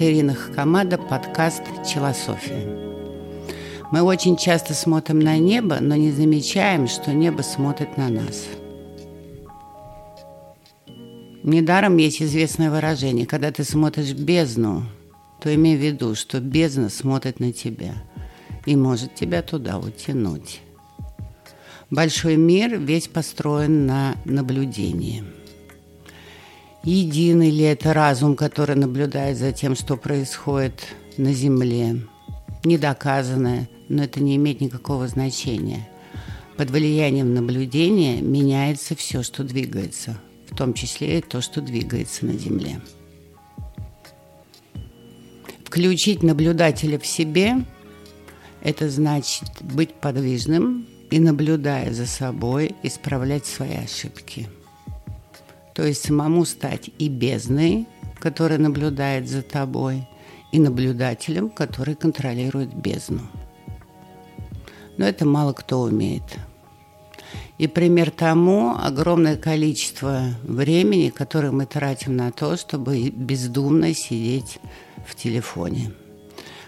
Это Ирина Хакамада, подкаст «Челософия». Мы очень часто смотрим на небо, но не замечаем, что небо смотрит на нас. Недаром есть известное выражение, когда ты смотришь бездну, то имей в виду, что бездна смотрит на тебя и может тебя туда утянуть. Большой мир весь построен на наблюдении – Единый ли это разум, который наблюдает за тем, что происходит на Земле? Недоказанное, но это не имеет никакого значения. Под влиянием наблюдения меняется все, что двигается, в том числе и то, что двигается на Земле. Включить наблюдателя в себе – это значит быть подвижным и, наблюдая за собой, исправлять свои ошибки – то есть самому стать и бездной, которая наблюдает за тобой, и наблюдателем, который контролирует бездну. Но это мало кто умеет. И пример тому огромное количество времени, которое мы тратим на то, чтобы бездумно сидеть в телефоне.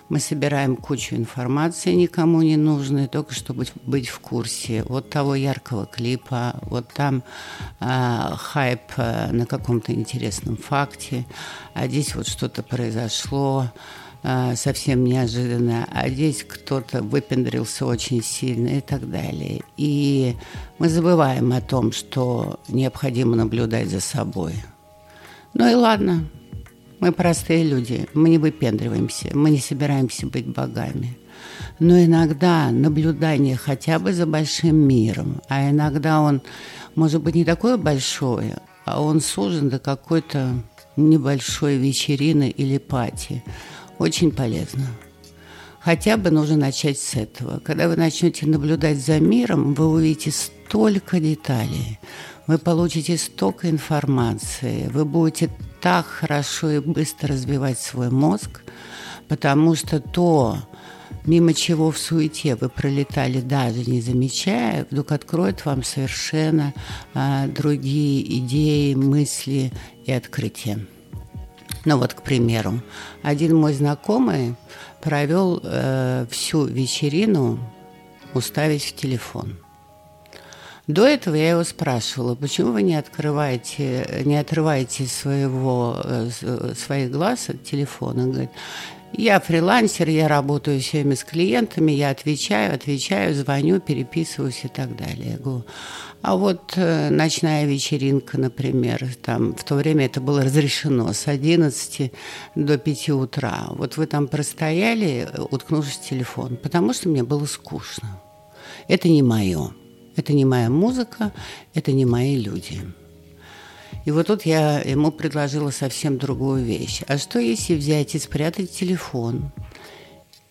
Мы собираем кучу информации, никому не нужной, только чтобы быть в курсе вот того яркого клипа, вот там э, хайп на каком-то интересном факте, а здесь вот что-то произошло, э, совсем неожиданно, а здесь кто-то выпендрился очень сильно и так далее. И мы забываем о том, что необходимо наблюдать за собой. Ну и ладно, мы простые люди, мы не выпендриваемся, мы не собираемся быть богами. Но иногда наблюдание хотя бы за большим миром, а иногда он может быть не такое большое, а он сужен до какой-то небольшой вечерины или пати. Очень полезно. Хотя бы нужно начать с этого. Когда вы начнете наблюдать за миром, вы увидите столько деталей, вы получите столько информации, вы будете так хорошо и быстро развивать свой мозг, потому что то, мимо чего в суете вы пролетали, даже не замечая, вдруг откроет вам совершенно а, другие идеи, мысли и открытия. Ну вот, к примеру, один мой знакомый провел э, всю вечерину уставить в телефон. До этого я его спрашивала, почему вы не открываете, не отрываете своего, э, своих глаз от телефона? Он говорит, я фрилансер, я работаю все время с клиентами, я отвечаю, отвечаю, звоню, переписываюсь и так далее. Я говорю, а вот э, ночная вечеринка, например, там в то время это было разрешено с 11 до 5 утра. Вот вы там простояли, уткнувшись в телефон, потому что мне было скучно. Это не мое. Это не моя музыка, это не мои люди. И вот тут я ему предложила совсем другую вещь. А что если взять и спрятать телефон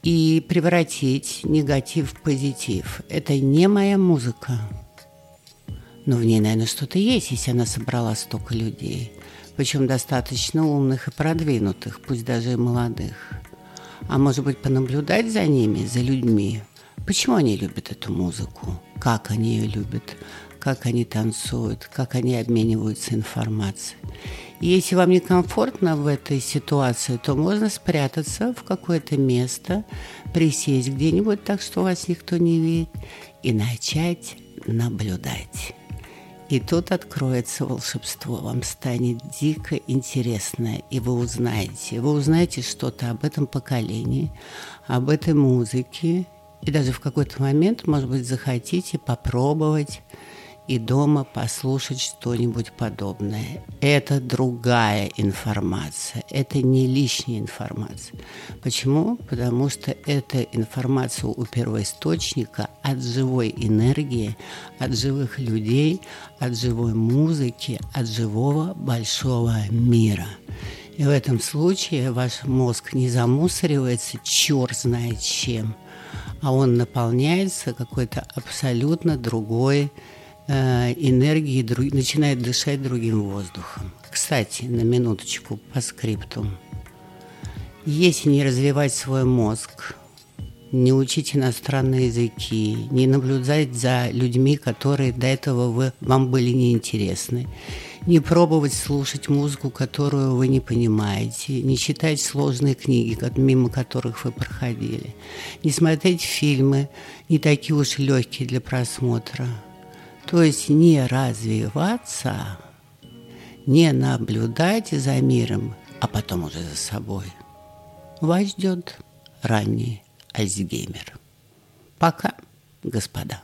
и превратить негатив в позитив? Это не моя музыка. Но в ней, наверное, что-то есть, если она собрала столько людей. Причем достаточно умных и продвинутых, пусть даже и молодых. А может быть, понаблюдать за ними, за людьми, Почему они любят эту музыку? Как они ее любят? Как они танцуют? Как они обмениваются информацией? И если вам некомфортно в этой ситуации, то можно спрятаться в какое-то место, присесть где-нибудь так, что вас никто не видит, и начать наблюдать. И тут откроется волшебство, вам станет дико интересно, и вы узнаете, вы узнаете что-то об этом поколении, об этой музыке, и даже в какой-то момент, может быть, захотите попробовать и дома послушать что-нибудь подобное. Это другая информация, это не лишняя информация. Почему? Потому что это информация у первоисточника от живой энергии, от живых людей, от живой музыки, от живого большого мира. И в этом случае ваш мозг не замусоривается черт знает чем – а он наполняется какой-то абсолютно другой э, энергией, друг, начинает дышать другим воздухом. Кстати, на минуточку по скрипту. Если не развивать свой мозг, не учить иностранные языки, не наблюдать за людьми, которые до этого вы, вам были неинтересны, не пробовать слушать музыку, которую вы не понимаете, не читать сложные книги, мимо которых вы проходили, не смотреть фильмы, не такие уж легкие для просмотра. То есть не развиваться, не наблюдать за миром, а потом уже за собой. Вас ждет ранний Альцгеймер. Пока, господа.